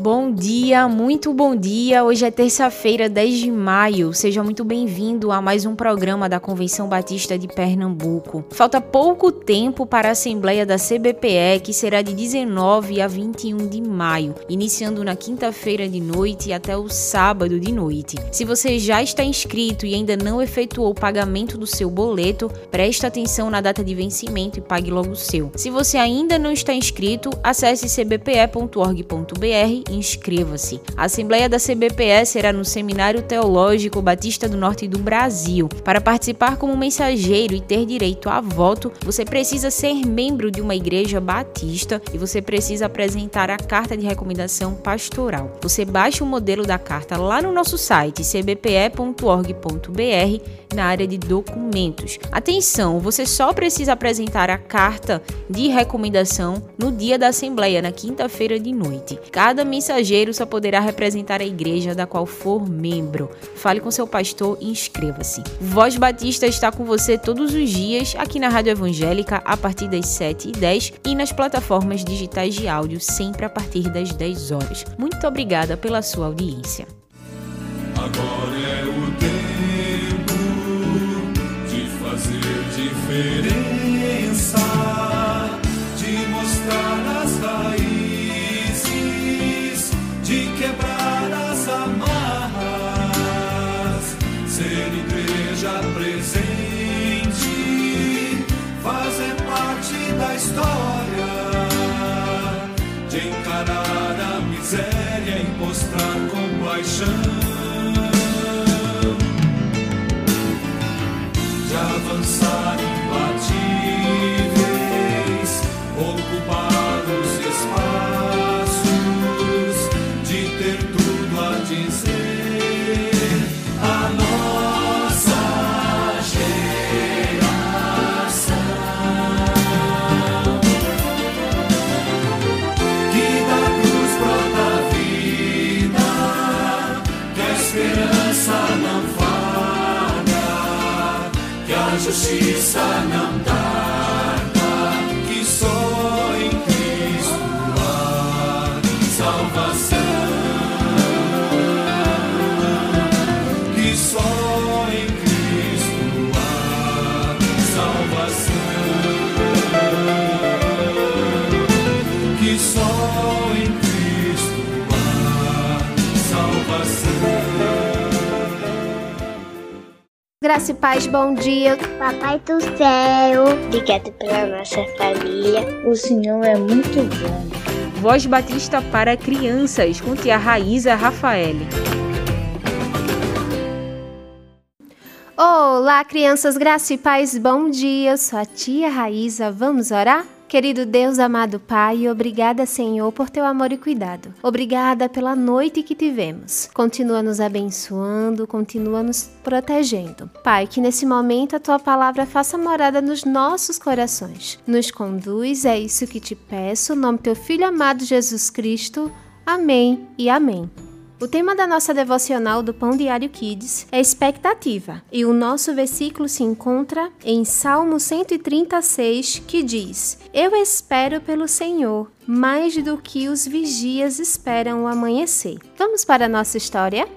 Bom dia, muito bom dia. Hoje é terça-feira, 10 de maio. Seja muito bem-vindo a mais um programa da Convenção Batista de Pernambuco. Falta pouco tempo para a Assembleia da CBPE, que será de 19 a 21 de maio, iniciando na quinta-feira de noite até o sábado de noite. Se você já está inscrito e ainda não efetuou o pagamento do seu boleto, preste atenção na data de vencimento e pague logo o seu. Se você ainda não está inscrito, acesse cbpe.org.br inscreva-se. A Assembleia da CBPE será no Seminário Teológico Batista do Norte do Brasil. Para participar como mensageiro e ter direito a voto, você precisa ser membro de uma igreja batista e você precisa apresentar a carta de recomendação pastoral. Você baixa o modelo da carta lá no nosso site cbpe.org.br na área de documentos. Atenção, você só precisa apresentar a carta de recomendação no dia da Assembleia, na quinta-feira de noite. Cada mensageiro só poderá representar a igreja da qual for membro. Fale com seu pastor e inscreva-se. Voz Batista está com você todos os dias aqui na Rádio Evangélica a partir das 7h10 e nas plataformas digitais de áudio sempre a partir das 10 horas. Muito obrigada pela sua audiência. Agora é o tempo de fazer diferença, igreja presente, fazer parte da história, de encarar a miséria e mostrar compaixão. de avançar imbatíveis, que a justiça não Graça e paz, bom dia. Papai do céu, obrigado pela nossa família. O Senhor é muito bom. Voz Batista para crianças com tia Raíza Rafael. Olá, crianças, graça e paz, bom dia. Eu sou a tia Raíza. Vamos orar? Querido Deus, amado Pai, obrigada, Senhor, por teu amor e cuidado. Obrigada pela noite que tivemos. Continua nos abençoando, continua nos protegendo. Pai, que nesse momento a tua palavra faça morada nos nossos corações. Nos conduz, é isso que te peço, no nome do teu filho amado Jesus Cristo. Amém e amém. O tema da nossa devocional do Pão Diário Kids é expectativa, e o nosso versículo se encontra em Salmo 136, que diz: Eu espero pelo Senhor mais do que os vigias esperam o amanhecer. Vamos para a nossa história?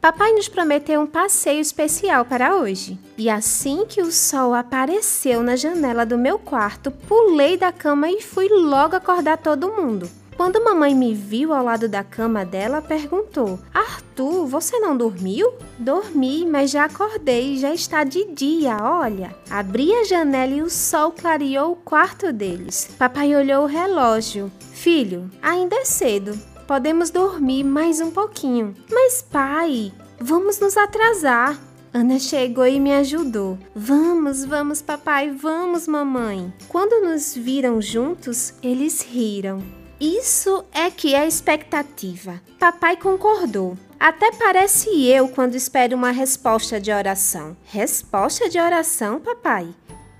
Papai nos prometeu um passeio especial para hoje. E assim que o sol apareceu na janela do meu quarto, pulei da cama e fui logo acordar todo mundo. Quando mamãe me viu ao lado da cama dela, perguntou: Arthur, você não dormiu? Dormi, mas já acordei, já está de dia, olha. Abri a janela e o sol clareou o quarto deles. Papai olhou o relógio. Filho, ainda é cedo. Podemos dormir mais um pouquinho. Mas, pai, vamos nos atrasar. Ana chegou e me ajudou. Vamos, vamos, papai, vamos, mamãe. Quando nos viram juntos, eles riram. Isso é que é expectativa. Papai concordou. Até parece eu quando espero uma resposta de oração. Resposta de oração, papai?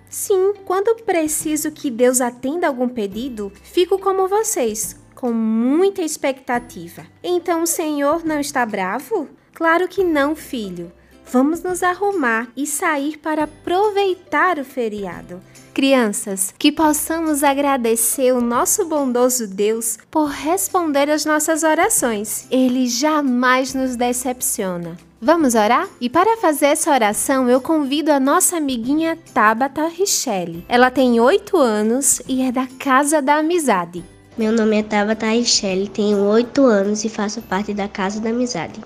Sim, quando preciso que Deus atenda algum pedido, fico como vocês, com muita expectativa. Então o Senhor não está bravo? Claro que não, filho. Vamos nos arrumar e sair para aproveitar o feriado. Crianças, que possamos agradecer o nosso bondoso Deus por responder às nossas orações. Ele jamais nos decepciona. Vamos orar? E para fazer essa oração, eu convido a nossa amiguinha Tabata Richelle. Ela tem 8 anos e é da Casa da Amizade. Meu nome é Tabata Richelle, tenho 8 anos e faço parte da Casa da Amizade.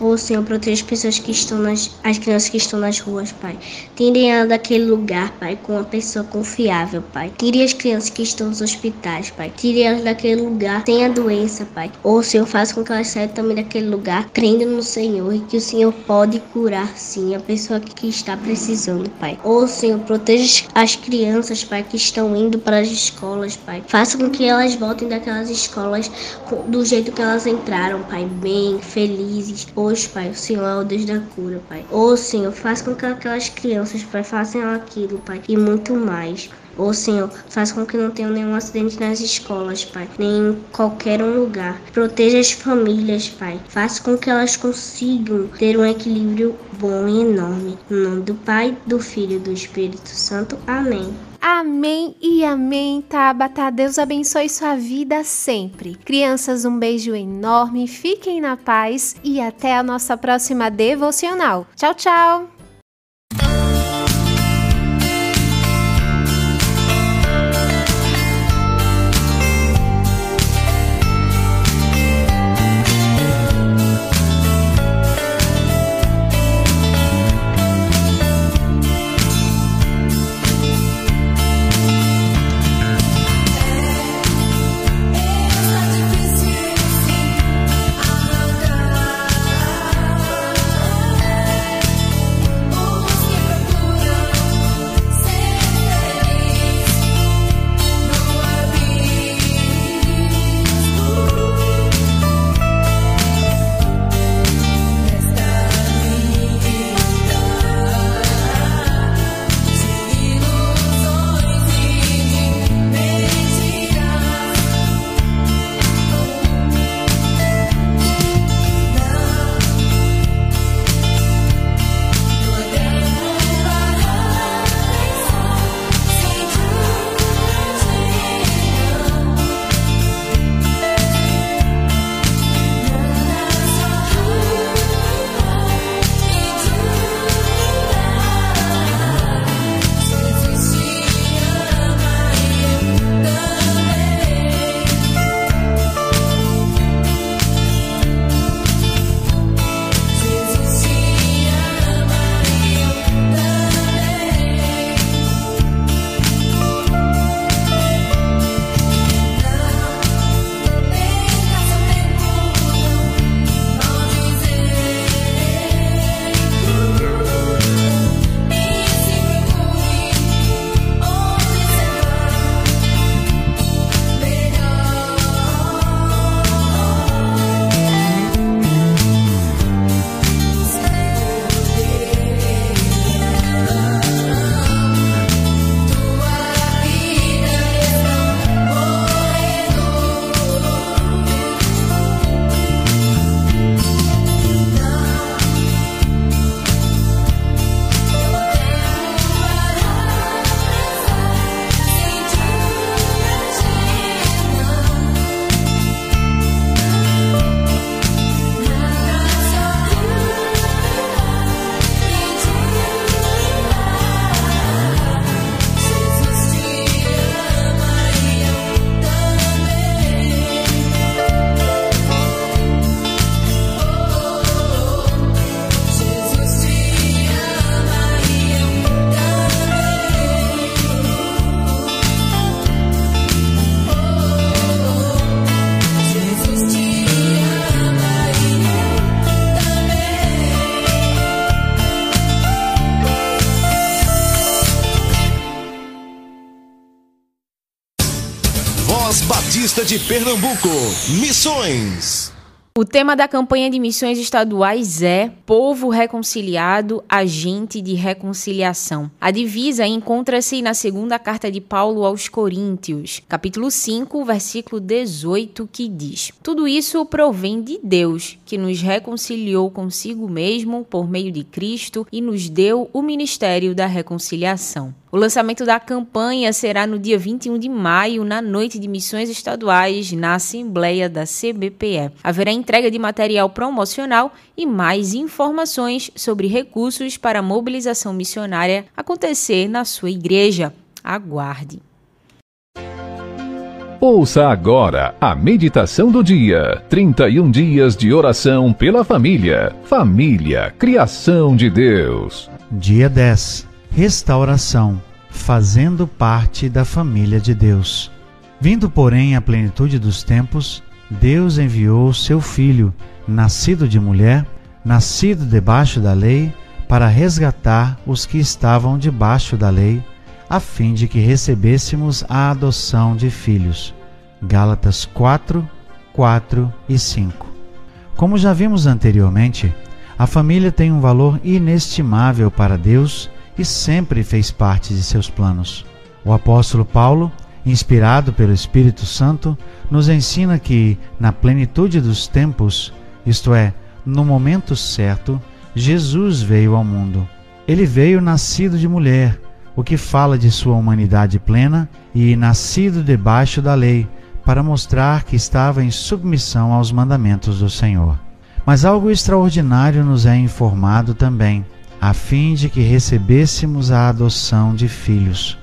Ô Senhor, proteja as pessoas que estão nas. as crianças que estão nas ruas, Pai. Tirem ela daquele lugar, Pai, com uma pessoa confiável, Pai. Tire as crianças que estão nos hospitais, Pai. Tire elas daquele lugar sem a doença, Pai. Ô Senhor, faça com que elas saiam também daquele lugar, crendo no Senhor e que o Senhor pode curar, sim, a pessoa que está precisando, Pai. Ô Senhor, proteja as crianças, Pai, que estão indo para as escolas, Pai. Faça com que elas voltem daquelas escolas do jeito que elas entraram, Pai, bem, felizes. Hoje, Pai, o Senhor é o Deus da cura, Pai. Ô Senhor, faça com que aquelas crianças, Pai, façam aquilo, Pai, e muito mais. Ô Senhor, faça com que não tenha nenhum acidente nas escolas, Pai, nem em qualquer um lugar. Proteja as famílias, Pai. Faça com que elas consigam ter um equilíbrio bom e enorme. Em nome do Pai, do Filho e do Espírito Santo. Amém. Amém e amém, Tabata. Deus abençoe sua vida sempre. Crianças, um beijo enorme, fiquem na paz e até a nossa próxima devocional. Tchau, tchau! De Pernambuco. Missões. O tema da campanha de missões estaduais é Povo Reconciliado, Agente de Reconciliação. A divisa encontra-se na segunda carta de Paulo aos Coríntios, capítulo 5, versículo 18, que diz: Tudo isso provém de Deus, que nos reconciliou consigo mesmo por meio de Cristo e nos deu o ministério da reconciliação. O lançamento da campanha será no dia 21 de maio, na noite de missões estaduais, na Assembleia da CBPE. Haverá entrega de material promocional e mais informações sobre recursos para a mobilização missionária acontecer na sua igreja. Aguarde. Ouça agora a meditação do dia. 31 dias de oração pela família. Família, criação de Deus. Dia 10. Restauração, fazendo parte da família de Deus. Vindo, porém, à plenitude dos tempos, Deus enviou seu Filho, nascido de mulher, nascido debaixo da lei, para resgatar os que estavam debaixo da lei, a fim de que recebêssemos a adoção de filhos. Gálatas 4, 4 e 5. Como já vimos anteriormente, a família tem um valor inestimável para Deus e sempre fez parte de seus planos. O apóstolo Paulo, inspirado pelo Espírito Santo, nos ensina que, na plenitude dos tempos, isto é, no momento certo, Jesus veio ao mundo. Ele veio nascido de mulher, o que fala de sua humanidade plena e nascido debaixo da lei, para mostrar que estava em submissão aos mandamentos do Senhor. Mas algo extraordinário nos é informado também, a fim de que recebêssemos a adoção de filhos.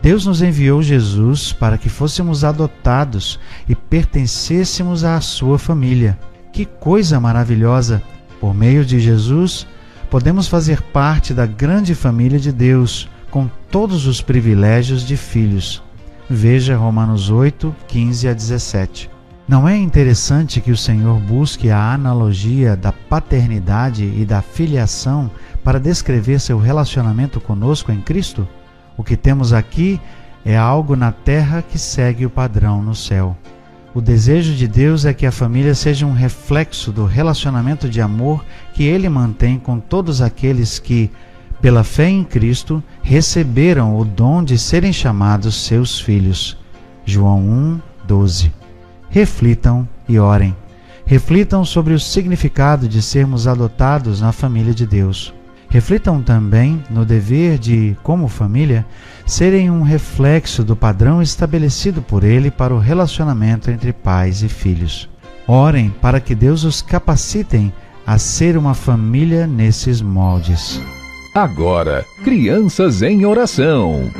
Deus nos enviou Jesus para que fôssemos adotados e pertencêssemos à sua família. Que coisa maravilhosa! Por meio de Jesus, podemos fazer parte da grande família de Deus, com todos os privilégios de filhos. Veja Romanos 8, 15 a 17. Não é interessante que o Senhor busque a analogia da paternidade e da filiação para descrever seu relacionamento conosco em Cristo? O que temos aqui é algo na terra que segue o padrão no céu. O desejo de Deus é que a família seja um reflexo do relacionamento de amor que ele mantém com todos aqueles que, pela fé em Cristo, receberam o dom de serem chamados seus filhos. João 1, 12. Reflitam e orem. Reflitam sobre o significado de sermos adotados na família de Deus. Reflitam também no dever de, como família, serem um reflexo do padrão estabelecido por Ele para o relacionamento entre pais e filhos. Orem para que Deus os capacitem a ser uma família nesses moldes. Agora, crianças em oração.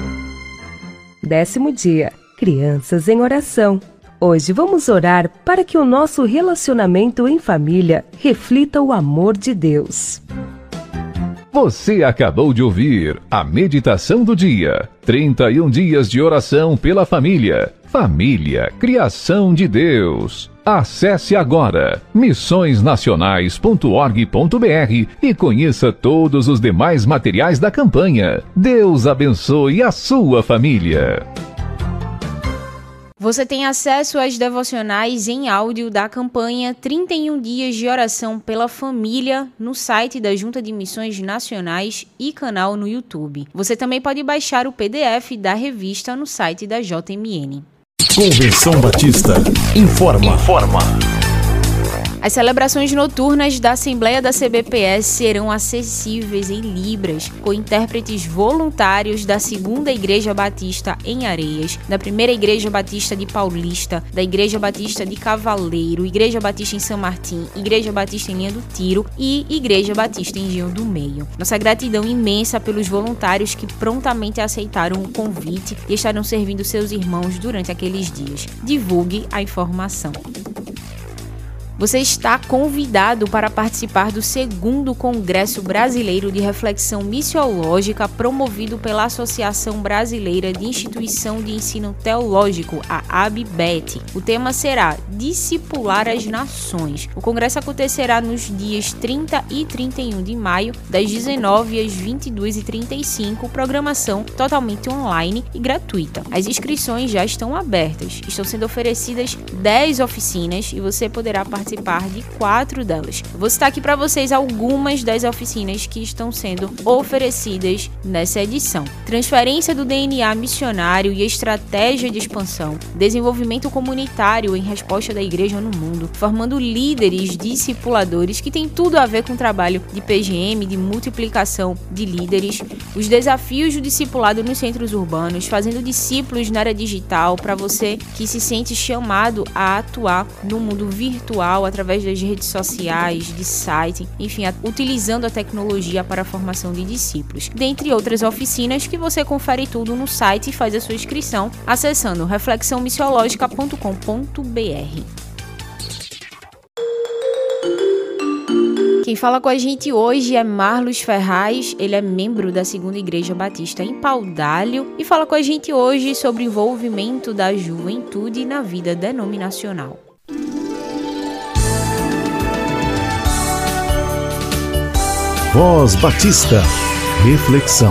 Décimo dia, crianças em oração. Hoje vamos orar para que o nosso relacionamento em família reflita o amor de Deus. Você acabou de ouvir a meditação do dia. 31 dias de oração pela família. Família, criação de Deus. Acesse agora missõesnacionais.org.br e conheça todos os demais materiais da campanha. Deus abençoe a sua família. Você tem acesso às devocionais em áudio da campanha 31 Dias de Oração pela Família no site da Junta de Missões Nacionais e canal no YouTube. Você também pode baixar o PDF da revista no site da JMN. Convenção Batista informa. Informa. As celebrações noturnas da Assembleia da CBPS serão acessíveis em Libras, com intérpretes voluntários da Segunda Igreja Batista em Areias, da Primeira Igreja Batista de Paulista, da Igreja Batista de Cavaleiro, Igreja Batista em São Martim, Igreja Batista em Linha do Tiro e Igreja Batista em Engenho do Meio. Nossa gratidão imensa pelos voluntários que prontamente aceitaram o convite e estarão servindo seus irmãos durante aqueles dias. Divulgue a informação. Você está convidado para participar do segundo Congresso Brasileiro de Reflexão Missiológica promovido pela Associação Brasileira de Instituição de Ensino Teológico, a ABBET. O tema será Discipular as Nações. O congresso acontecerá nos dias 30 e 31 de maio, das 19 às 22h35, programação totalmente online e gratuita. As inscrições já estão abertas. Estão sendo oferecidas 10 oficinas e você poderá participar participar de quatro delas. Vou citar aqui para vocês algumas das oficinas que estão sendo oferecidas nessa edição: transferência do DNA missionário e estratégia de expansão, desenvolvimento comunitário em resposta da igreja no mundo, formando líderes discipuladores que tem tudo a ver com o trabalho de PGM, de multiplicação de líderes, os desafios do discipulado nos centros urbanos, fazendo discípulos na área digital para você que se sente chamado a atuar no mundo virtual através das redes sociais, de site, enfim, utilizando a tecnologia para a formação de discípulos. Dentre outras oficinas que você confere tudo no site e faz a sua inscrição acessando reflexãomissiológica.com.br. Quem fala com a gente hoje é Marlos Ferraz, ele é membro da Segunda Igreja Batista em Paudalho e fala com a gente hoje sobre o envolvimento da juventude na vida denominacional. Voz Batista. Reflexão.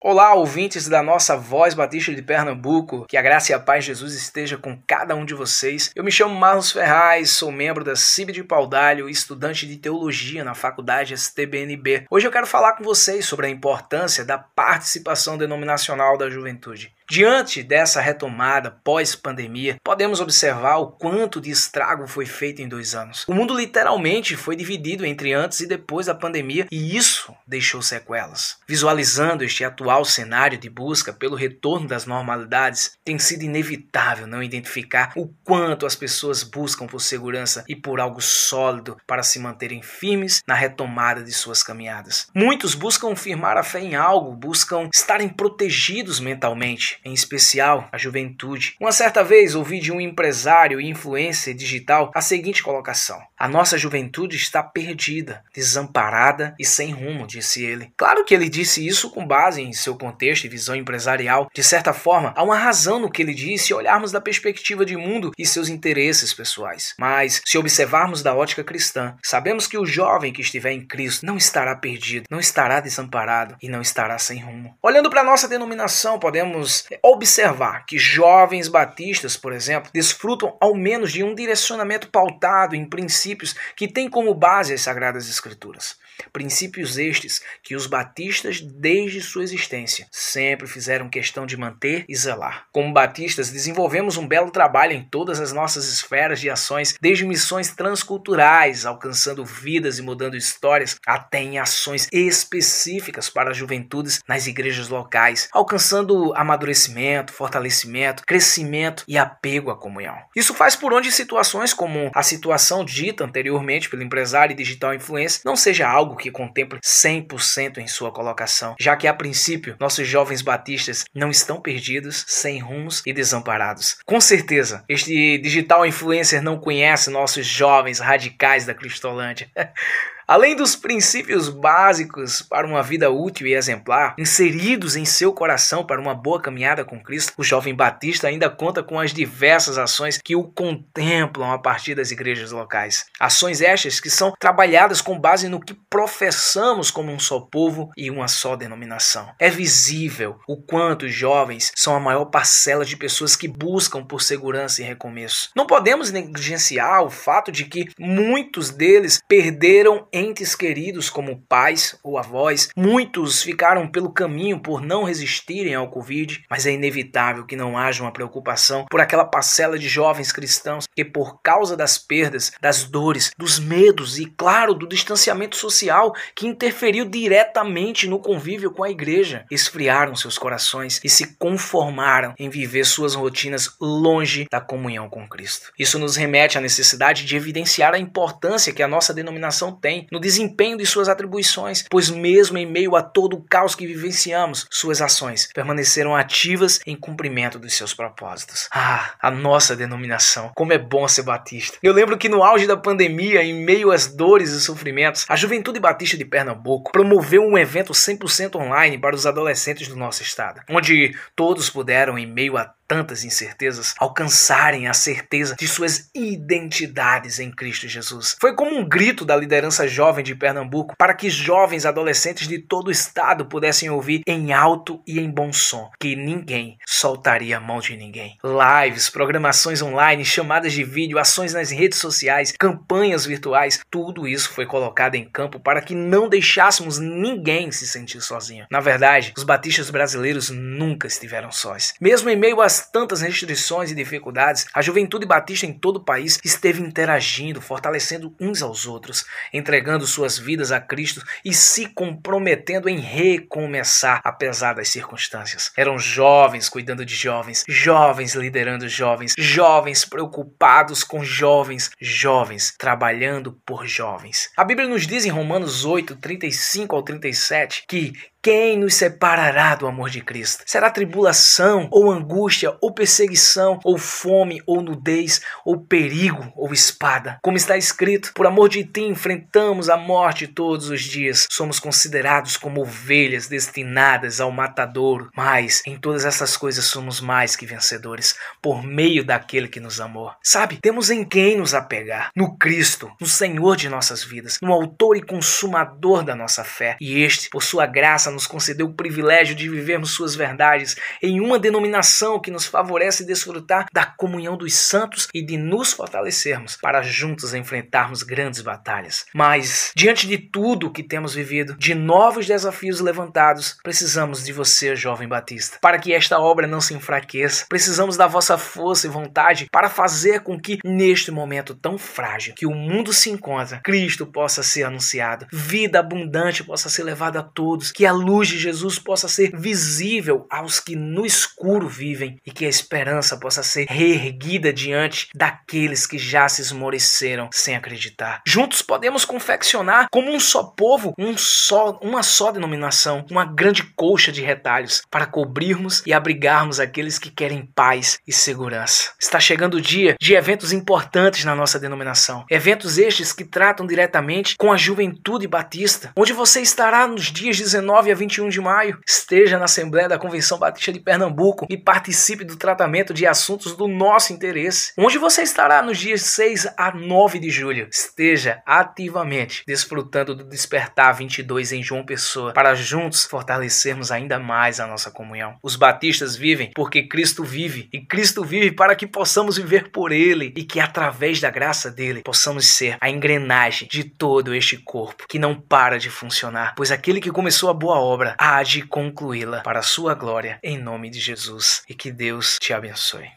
Olá, ouvintes da nossa Voz Batista de Pernambuco. Que a graça e a paz de Jesus esteja com cada um de vocês. Eu me chamo Marlos Ferraz, sou membro da CIB de Paudalho e estudante de teologia na faculdade STBNB. Hoje eu quero falar com vocês sobre a importância da participação denominacional da juventude. Diante dessa retomada pós-pandemia, podemos observar o quanto de estrago foi feito em dois anos. O mundo literalmente foi dividido entre antes e depois da pandemia e isso deixou sequelas. Visualizando este atual cenário de busca pelo retorno das normalidades, tem sido inevitável não identificar o quanto as pessoas buscam por segurança e por algo sólido para se manterem firmes na retomada de suas caminhadas. Muitos buscam firmar a fé em algo, buscam estarem protegidos mentalmente em especial a juventude. Uma certa vez ouvi de um empresário e influencer digital a seguinte colocação: A nossa juventude está perdida, desamparada e sem rumo, disse ele. Claro que ele disse isso com base em seu contexto e visão empresarial. De certa forma, há uma razão no que ele disse se olharmos da perspectiva de mundo e seus interesses pessoais. Mas, se observarmos da ótica cristã, sabemos que o jovem que estiver em Cristo não estará perdido, não estará desamparado e não estará sem rumo. Olhando para nossa denominação, podemos observar que jovens batistas, por exemplo, desfrutam ao menos de um direcionamento pautado em princípios que têm como base as Sagradas Escrituras. Princípios estes que os batistas, desde sua existência, sempre fizeram questão de manter e zelar. Como batistas, desenvolvemos um belo trabalho em todas as nossas esferas de ações, desde missões transculturais, alcançando vidas e mudando histórias, até em ações específicas para as juventudes nas igrejas locais, alcançando amadurecimento, fortalecimento, crescimento e apego à comunhão. Isso faz por onde situações como a situação dita anteriormente pelo empresário e digital influencer não seja algo que contemple 100% em sua colocação, já que a princípio nossos jovens batistas não estão perdidos, sem rumos e desamparados. Com certeza, este digital influencer não conhece nossos jovens radicais da Cristolândia. Além dos princípios básicos para uma vida útil e exemplar, inseridos em seu coração para uma boa caminhada com Cristo, o jovem batista ainda conta com as diversas ações que o contemplam a partir das igrejas locais. Ações estas que são trabalhadas com base no que professamos como um só povo e uma só denominação. É visível o quanto os jovens são a maior parcela de pessoas que buscam por segurança e recomeço. Não podemos negligenciar o fato de que muitos deles perderam entes queridos como pais ou avós. Muitos ficaram pelo caminho por não resistirem ao Covid, mas é inevitável que não haja uma preocupação por aquela parcela de jovens cristãos que, por causa das perdas, das dores, dos medos e, claro, do distanciamento social que interferiu diretamente no convívio com a igreja, esfriaram seus corações e se conformaram em viver suas rotinas longe da comunhão com Cristo. Isso nos remete à necessidade de evidenciar a importância que a nossa denominação tem no desempenho de suas atribuições, pois mesmo em meio a todo o caos que vivenciamos, suas ações permaneceram ativas em cumprimento dos seus propósitos. Ah, a nossa denominação, como é bom ser batista. Eu lembro que no auge da pandemia, em meio às dores e sofrimentos, a Juventude Batista de Pernambuco promoveu um evento 100% online para os adolescentes do nosso estado, onde todos puderam, em meio a tantas incertezas, alcançarem a certeza de suas identidades em Cristo Jesus. Foi como um grito da liderança jovem Jovem de Pernambuco para que jovens adolescentes de todo o estado pudessem ouvir em alto e em bom som que ninguém soltaria a mão de ninguém. Lives, programações online, chamadas de vídeo, ações nas redes sociais, campanhas virtuais, tudo isso foi colocado em campo para que não deixássemos ninguém se sentir sozinho. Na verdade, os batistas brasileiros nunca estiveram sós. Mesmo em meio às tantas restrições e dificuldades, a juventude batista em todo o país esteve interagindo, fortalecendo uns aos outros, entregando suas vidas a Cristo e se comprometendo em recomeçar apesar das circunstâncias. Eram jovens cuidando de jovens, jovens liderando jovens, jovens preocupados com jovens, jovens trabalhando por jovens. A Bíblia nos diz em Romanos 8, 35 ao 37 que quem nos separará do amor de Cristo? Será tribulação, ou angústia, ou perseguição, ou fome, ou nudez, ou perigo, ou espada? Como está escrito, por amor de ti enfrentamos a morte todos os dias. Somos considerados como ovelhas destinadas ao matadouro. Mas em todas essas coisas somos mais que vencedores, por meio daquele que nos amou. Sabe, temos em quem nos apegar: no Cristo, no Senhor de nossas vidas, no Autor e Consumador da nossa fé. E este, por sua graça, nos concedeu o privilégio de vivermos suas verdades em uma denominação que nos favorece desfrutar da comunhão dos santos e de nos fortalecermos para juntos enfrentarmos grandes batalhas. Mas, diante de tudo que temos vivido, de novos desafios levantados, precisamos de você, jovem batista, para que esta obra não se enfraqueça. Precisamos da vossa força e vontade para fazer com que, neste momento tão frágil que o mundo se encontra, Cristo possa ser anunciado, vida abundante possa ser levada a todos, que a luz de Jesus possa ser visível aos que no escuro vivem e que a esperança possa ser reerguida diante daqueles que já se esmoreceram sem acreditar. Juntos podemos confeccionar como um só povo, um só, uma só denominação, uma grande colcha de retalhos para cobrirmos e abrigarmos aqueles que querem paz e segurança. Está chegando o dia de eventos importantes na nossa denominação. Eventos estes que tratam diretamente com a juventude batista, onde você estará nos dias 19 a 21 de maio. Esteja na Assembleia da Convenção Batista de Pernambuco e participe do tratamento de assuntos do nosso interesse. Onde você estará nos dias 6 a 9 de julho. Esteja ativamente desfrutando do Despertar 22 em João Pessoa para juntos fortalecermos ainda mais a nossa comunhão. Os batistas vivem porque Cristo vive e Cristo vive para que possamos viver por Ele e que através da graça dele possamos ser a engrenagem de todo este corpo que não para de funcionar, pois aquele que começou a boa obra há de concluí-la para a sua glória, em nome de Jesus. E que Deus te abençoe.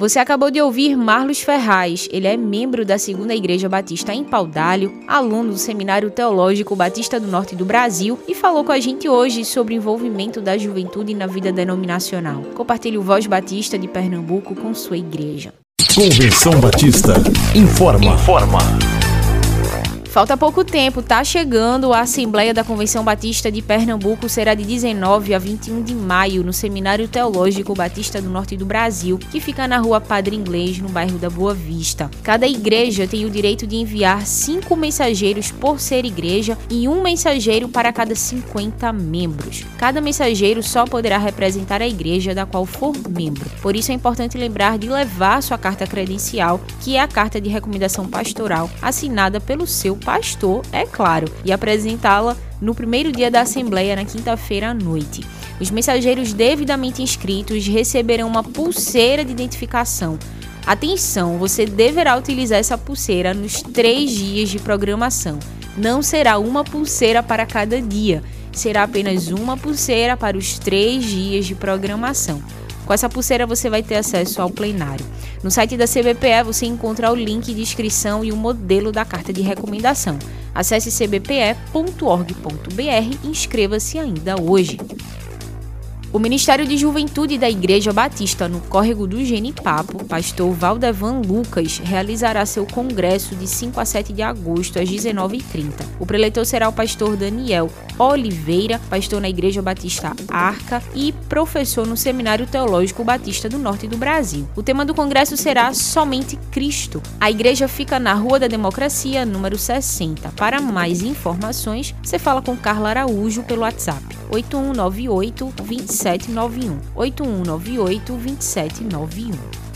Você acabou de ouvir Marlos Ferraz. Ele é membro da Segunda Igreja Batista em Paudalho, aluno do Seminário Teológico Batista do Norte do Brasil e falou com a gente hoje sobre o envolvimento da juventude na vida denominacional. Compartilhe o Voz Batista de Pernambuco com sua igreja. Convenção Batista informa. Informa. Falta pouco tempo, tá chegando a Assembleia da Convenção Batista de Pernambuco, será de 19 a 21 de maio, no Seminário Teológico Batista do Norte do Brasil, que fica na rua Padre Inglês, no bairro da Boa Vista. Cada igreja tem o direito de enviar cinco mensageiros por ser igreja e um mensageiro para cada 50 membros. Cada mensageiro só poderá representar a igreja da qual for membro. Por isso é importante lembrar de levar sua carta credencial, que é a carta de recomendação pastoral, assinada pelo seu pastor, é claro, e apresentá-la no primeiro dia da Assembleia, na quinta-feira à noite. Os mensageiros devidamente inscritos receberão uma pulseira de identificação. Atenção, você deverá utilizar essa pulseira nos três dias de programação. Não será uma pulseira para cada dia, será apenas uma pulseira para os três dias de programação. Com essa pulseira você vai ter acesso ao plenário. No site da CBPE você encontra o link de inscrição e o modelo da carta de recomendação. Acesse cbpe.org.br e inscreva-se ainda hoje. O Ministério de Juventude da Igreja Batista no Córrego do Genipapo, pastor Valdevan Lucas, realizará seu congresso de 5 a 7 de agosto às 19h30. O preletor será o pastor Daniel Oliveira, pastor na Igreja Batista Arca e professor no Seminário Teológico Batista do Norte do Brasil. O tema do congresso será Somente Cristo. A igreja fica na Rua da Democracia, número 60. Para mais informações, você fala com Carla Araújo pelo WhatsApp 8198 2791 8198 2791.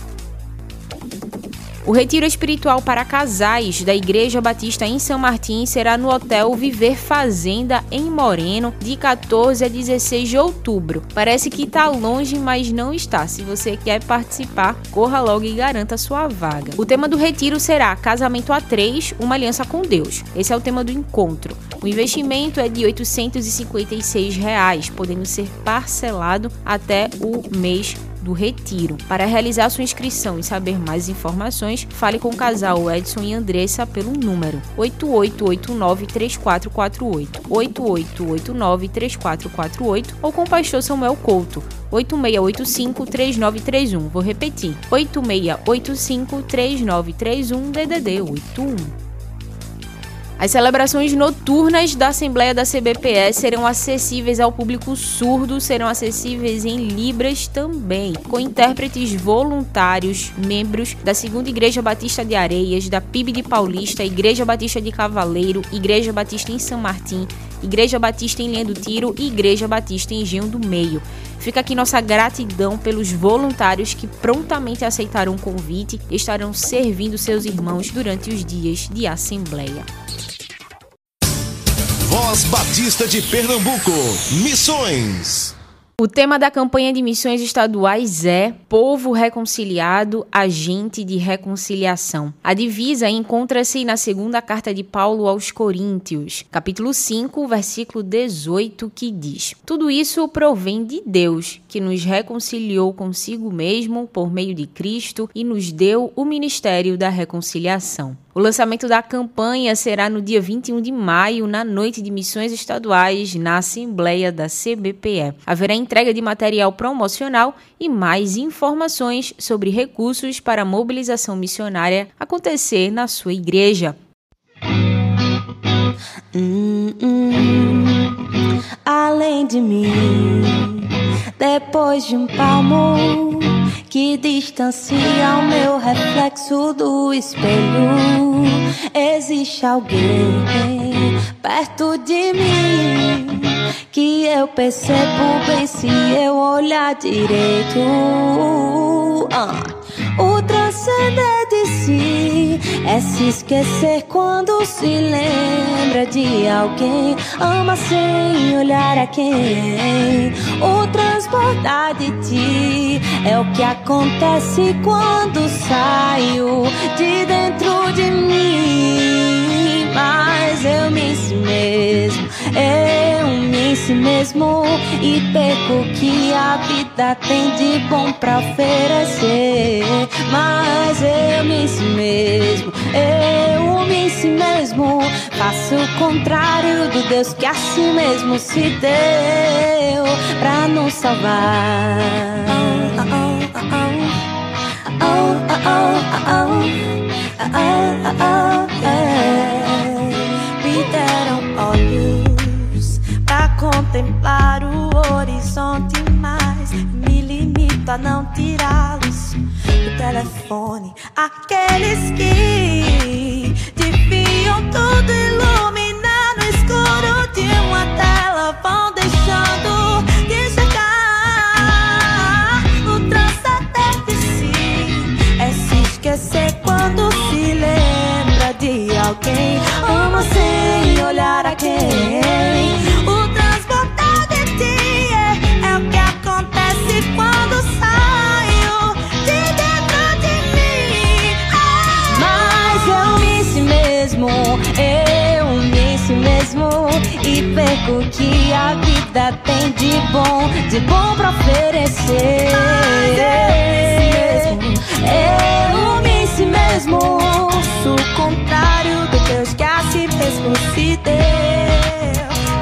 O retiro espiritual para casais da Igreja Batista em São Martim será no Hotel Viver Fazenda em Moreno, de 14 a 16 de outubro. Parece que está longe, mas não está. Se você quer participar, corra logo e garanta sua vaga. O tema do retiro será Casamento a três, uma aliança com Deus. Esse é o tema do encontro. O investimento é de 856 reais, podendo ser parcelado até o mês do retiro. Para realizar sua inscrição e saber mais informações, fale com o casal Edson e Andressa pelo número 8889-3448, 8889-3448 ou com o pastor Samuel Couto, 8685-3931. Vou repetir, 8685-3931 DDD 81. As celebrações noturnas da Assembleia da CBPE serão acessíveis ao público surdo, serão acessíveis em Libras também, com intérpretes voluntários, membros da Segunda Igreja Batista de Areias, da PIB de Paulista, Igreja Batista de Cavaleiro, Igreja Batista em São Martim, Igreja Batista em Linha do Tiro e Igreja Batista em Engenho do Meio. Fica aqui nossa gratidão pelos voluntários que prontamente aceitaram o convite e estarão servindo seus irmãos durante os dias de Assembleia. Voz Batista de Pernambuco. Missões. O tema da campanha de missões estaduais é Povo Reconciliado, Agente de Reconciliação. A divisa encontra-se na segunda carta de Paulo aos Coríntios, capítulo 5, versículo 18, que diz: Tudo isso provém de Deus, que nos reconciliou consigo mesmo por meio de Cristo e nos deu o ministério da reconciliação. O lançamento da campanha será no dia 21 de maio, na noite de missões estaduais, na Assembleia da CBPE. Haverá entrega de material promocional e mais informações sobre recursos para a mobilização missionária acontecer na sua igreja. Hum, hum, além de mim, depois de um palmo que distancia o meu reflexo do espelho, existe alguém perto de mim que eu percebo bem se eu olhar direito. Ah. O transcender de si é se esquecer quando se lembra de alguém. Ama sem olhar a quem. O transbordar de ti é o que acontece quando saio de dentro de mim. Mas eu me si mesmo, eu me si mesmo e perco que a vida tem de bom pra oferecer. Mas eu me minto mesmo, eu me minto mesmo. Faço o contrário do Deus que a si mesmo se deu pra nos salvar. Me deram olhos pra contemplar o horizonte limito a não tirá-los do telefone. Aqueles que deviam tudo iluminar no escuro de uma tela vão deixando de. O transcender de si é se esquecer quando se lembra de alguém. Ama sem e perco o que a vida tem de bom, de bom pra oferecer. Eu me em si mesmo, sou o contrário do Deus que a si mesmo se deu.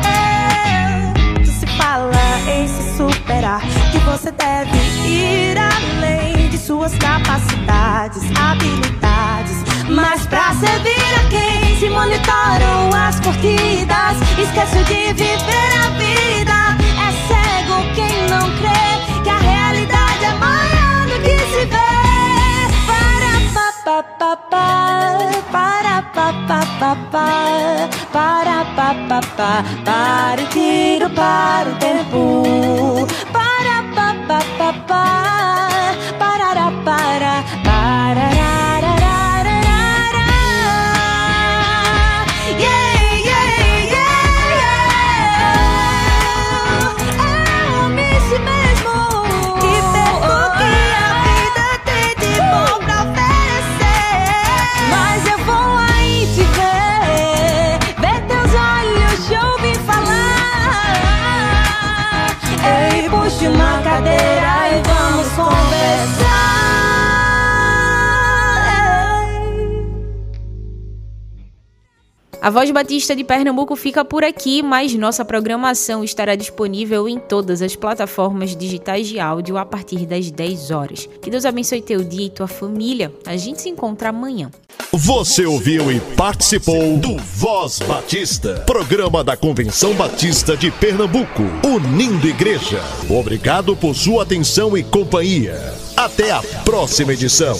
É, se fala em se superar, que você deve ir além de suas capacidades, habilidades. Mas pra servir a quem se monitoram as corridas, esquece de viver a vida. É cego quem não crê que a realidade é maior do que se vê. Para pa pa pa, para pa pa pa pa, para pa pa pa, para o tiro, para o tempo. Voz Batista de Pernambuco fica por aqui, mas nossa programação estará disponível em todas as plataformas digitais de áudio a partir das 10 horas. Que Deus abençoe teu dia e tua família. A gente se encontra amanhã. Você ouviu e participou do Voz Batista, programa da Convenção Batista de Pernambuco, unindo igreja. Obrigado por sua atenção e companhia. Até a próxima edição.